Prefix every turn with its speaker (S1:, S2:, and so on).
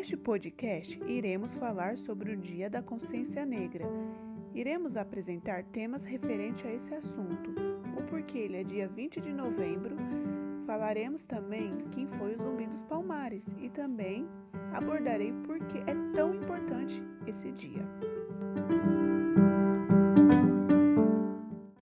S1: Neste podcast, iremos falar sobre o Dia da Consciência Negra. Iremos apresentar temas referentes a esse assunto, o porquê ele é dia 20 de novembro. Falaremos também quem foi o Zumbi dos Palmares e também abordarei por que é tão importante esse dia.